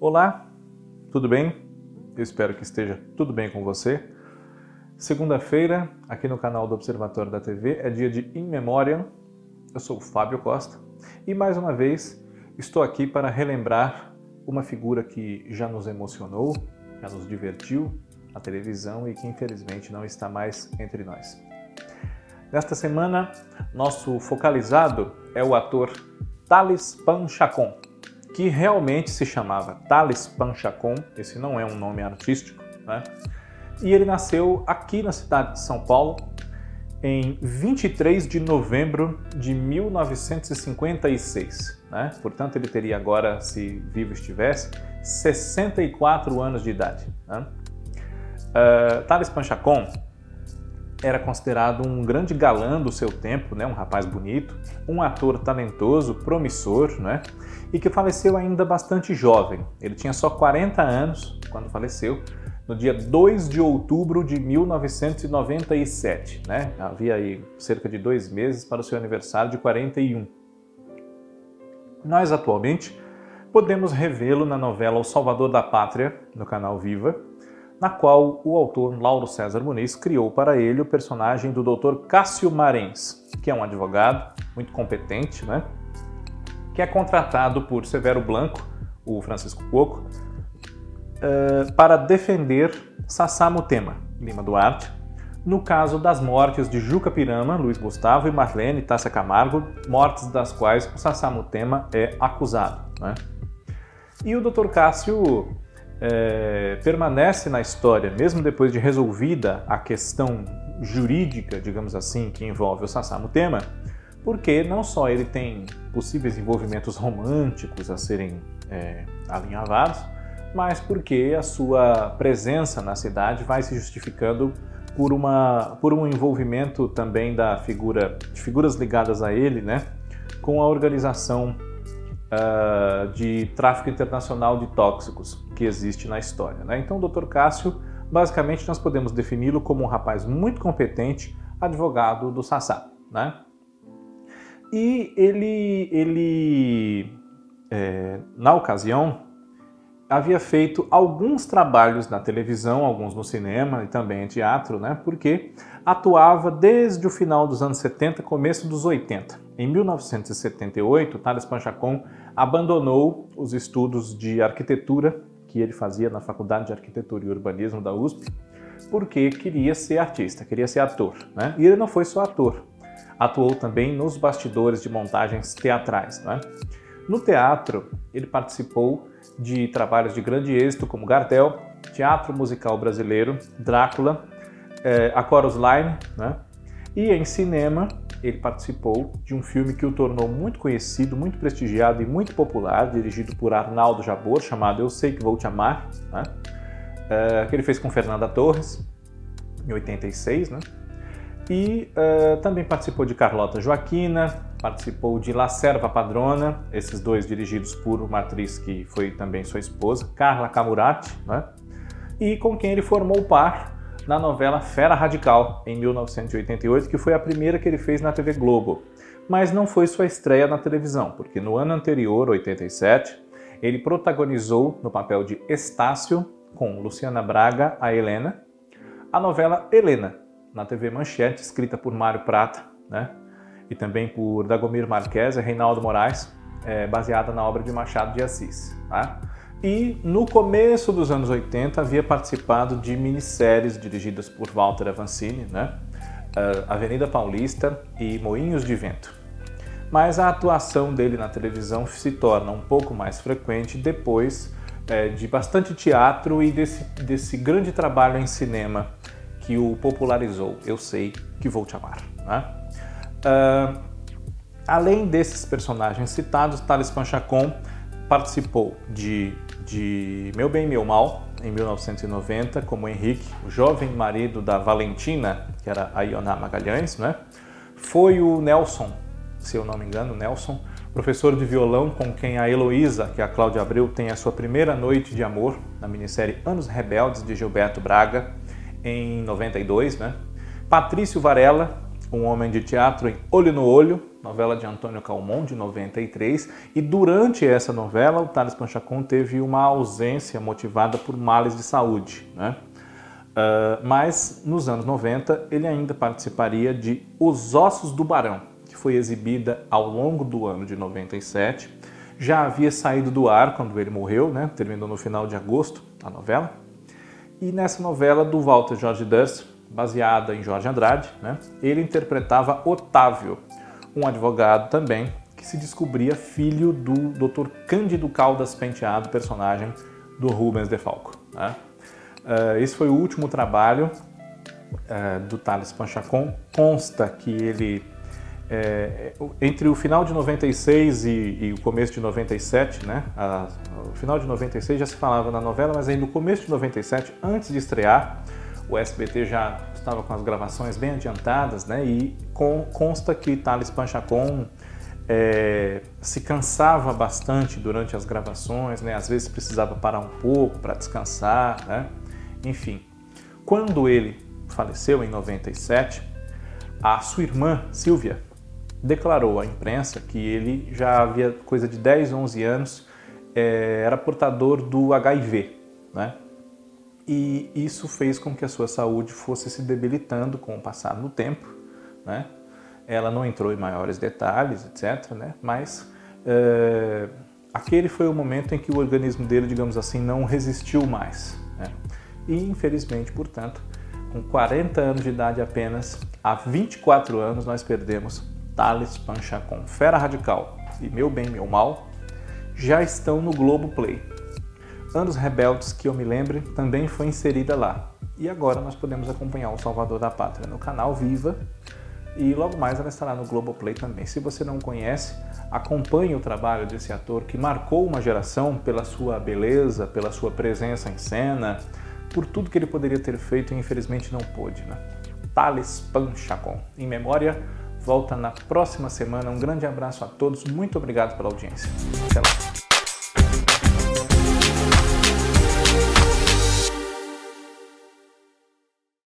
Olá, tudo bem? Eu espero que esteja tudo bem com você. Segunda-feira, aqui no canal do Observatório da TV, é dia de In Memoriam. Eu sou o Fábio Costa e mais uma vez estou aqui para relembrar uma figura que já nos emocionou, já nos divertiu na televisão e que infelizmente não está mais entre nós. Nesta semana, nosso focalizado é o ator Thales Panchacon que realmente se chamava Thales Panchacon, esse não é um nome artístico, né? E ele nasceu aqui na cidade de São Paulo em 23 de novembro de 1956, né? Portanto, ele teria agora, se vivo estivesse, 64 anos de idade. Né? Uh, Thales Panchacon era considerado um grande galã do seu tempo, né? um rapaz bonito, um ator talentoso, promissor, né? e que faleceu ainda bastante jovem. Ele tinha só 40 anos quando faleceu, no dia 2 de outubro de 1997. Né? Havia aí cerca de dois meses para o seu aniversário de 41. Nós atualmente podemos revê-lo na novela O Salvador da Pátria, no canal Viva, na qual o autor Lauro César Muniz criou para ele o personagem do Dr. Cássio Marens, que é um advogado muito competente, né? que é contratado por Severo Blanco, o Francisco Coco, uh, para defender Sassamo Tema, Lima Duarte, no caso das mortes de Juca Pirama, Luiz Gustavo e Marlene Tássia Camargo, mortes das quais o Sassamo Tema é acusado. Né? E o Dr. Cássio é, permanece na história, mesmo depois de resolvida a questão jurídica, digamos assim, que envolve o Sassamo Tema, porque não só ele tem possíveis envolvimentos românticos a serem é, alinhavados, mas porque a sua presença na cidade vai se justificando por, uma, por um envolvimento também da figura, de figuras ligadas a ele, né, com a organização uh, de tráfico internacional de tóxicos que existe na história. Né? Então, o Dr. Cássio, basicamente, nós podemos defini-lo como um rapaz muito competente, advogado do Sassá. Né? E ele, ele é, na ocasião, havia feito alguns trabalhos na televisão, alguns no cinema e também em teatro, né? Porque atuava desde o final dos anos 70, começo dos 80. Em 1978, Thales Panchacon abandonou os estudos de arquitetura que ele fazia na Faculdade de Arquitetura e Urbanismo da USP, porque queria ser artista, queria ser ator, né? E ele não foi só ator, atuou também nos bastidores de montagens teatrais, né? No teatro, ele participou de trabalhos de grande êxito como Gardel, Teatro Musical Brasileiro, Drácula, é, A Chorus Line, né? e em cinema ele participou de um filme que o tornou muito conhecido, muito prestigiado e muito popular, dirigido por Arnaldo Jabor, chamado Eu Sei Que Vou Te Amar, né? é, que ele fez com Fernanda Torres, em 86, né? e uh, também participou de Carlota Joaquina, participou de La Serva Padrona, esses dois dirigidos por uma atriz que foi também sua esposa, Carla Camurati, né? e com quem ele formou par na novela Fera Radical, em 1988, que foi a primeira que ele fez na TV Globo. Mas não foi sua estreia na televisão, porque no ano anterior, 87, ele protagonizou no papel de Estácio, com Luciana Braga, a Helena, a novela Helena, na TV Manchete, escrita por Mário Prata, né? e também por Dagomir Marques e Reinaldo Moraes, é, baseada na obra de Machado de Assis. Tá? E no começo dos anos 80 havia participado de minisséries dirigidas por Walter Avancini, né? Uh, Avenida Paulista e Moinhos de Vento. Mas a atuação dele na televisão se torna um pouco mais frequente depois é, de bastante teatro e desse, desse grande trabalho em cinema que o popularizou. Eu sei que vou te amar. Né? Uh, além desses personagens citados, Thales Panchacon participou de, de Meu Bem Meu Mal, em 1990, como Henrique, o jovem marido da Valentina, que era a Ioná Magalhães, né? Foi o Nelson, se eu não me engano, Nelson, professor de violão com quem a Heloísa, que é a Cláudia Abreu, tem a sua primeira noite de amor na minissérie Anos Rebeldes de Gilberto Braga, em 92, né? Patrício Varela, um homem de teatro em Olho no Olho, novela de Antônio Calmon, de 93, e durante essa novela o Thales Panchacon teve uma ausência motivada por males de saúde. Né? Uh, mas nos anos 90 ele ainda participaria de Os Ossos do Barão, que foi exibida ao longo do ano de 97. Já havia saído do ar quando ele morreu, né? terminou no final de agosto a novela. E nessa novela do Walter George Durst, baseada em Jorge Andrade, né? ele interpretava Otávio, um advogado também que se descobria filho do Dr. Cândido Caldas Penteado, personagem do Rubens de Falco. Né? Uh, esse foi o último trabalho uh, do Thales Panchacon. Consta que ele, uh, entre o final de 96 e, o começo de 97, né? O final de 96 já se falava na novela, mas aí no começo de 97, antes de estrear, o SBT já estava com as gravações bem adiantadas, né? E com, consta que Thales Panchacon é, se cansava bastante durante as gravações, né? Às vezes precisava parar um pouco para descansar, né? Enfim, quando ele faleceu em 97, a sua irmã Silvia declarou à imprensa que ele já havia coisa de 10, 11 anos é, era portador do HIV, né? E isso fez com que a sua saúde fosse se debilitando com o passar do tempo, né? Ela não entrou em maiores detalhes, etc, né? Mas é, aquele foi o momento em que o organismo dele, digamos assim, não resistiu mais, né? E infelizmente, portanto, com 40 anos de idade apenas, há 24 anos nós perdemos Thales Panchacon, Fera Radical e Meu Bem, Meu Mal, já estão no Globo Play. Anos Rebeldes, que eu me lembre, também foi inserida lá. E agora nós podemos acompanhar o Salvador da Pátria no canal Viva e logo mais ela estará no Globoplay também. Se você não conhece, acompanhe o trabalho desse ator que marcou uma geração pela sua beleza, pela sua presença em cena, por tudo que ele poderia ter feito e infelizmente não pôde. Né? Thales Panchacon. Em memória, volta na próxima semana. Um grande abraço a todos, muito obrigado pela audiência. Até lá.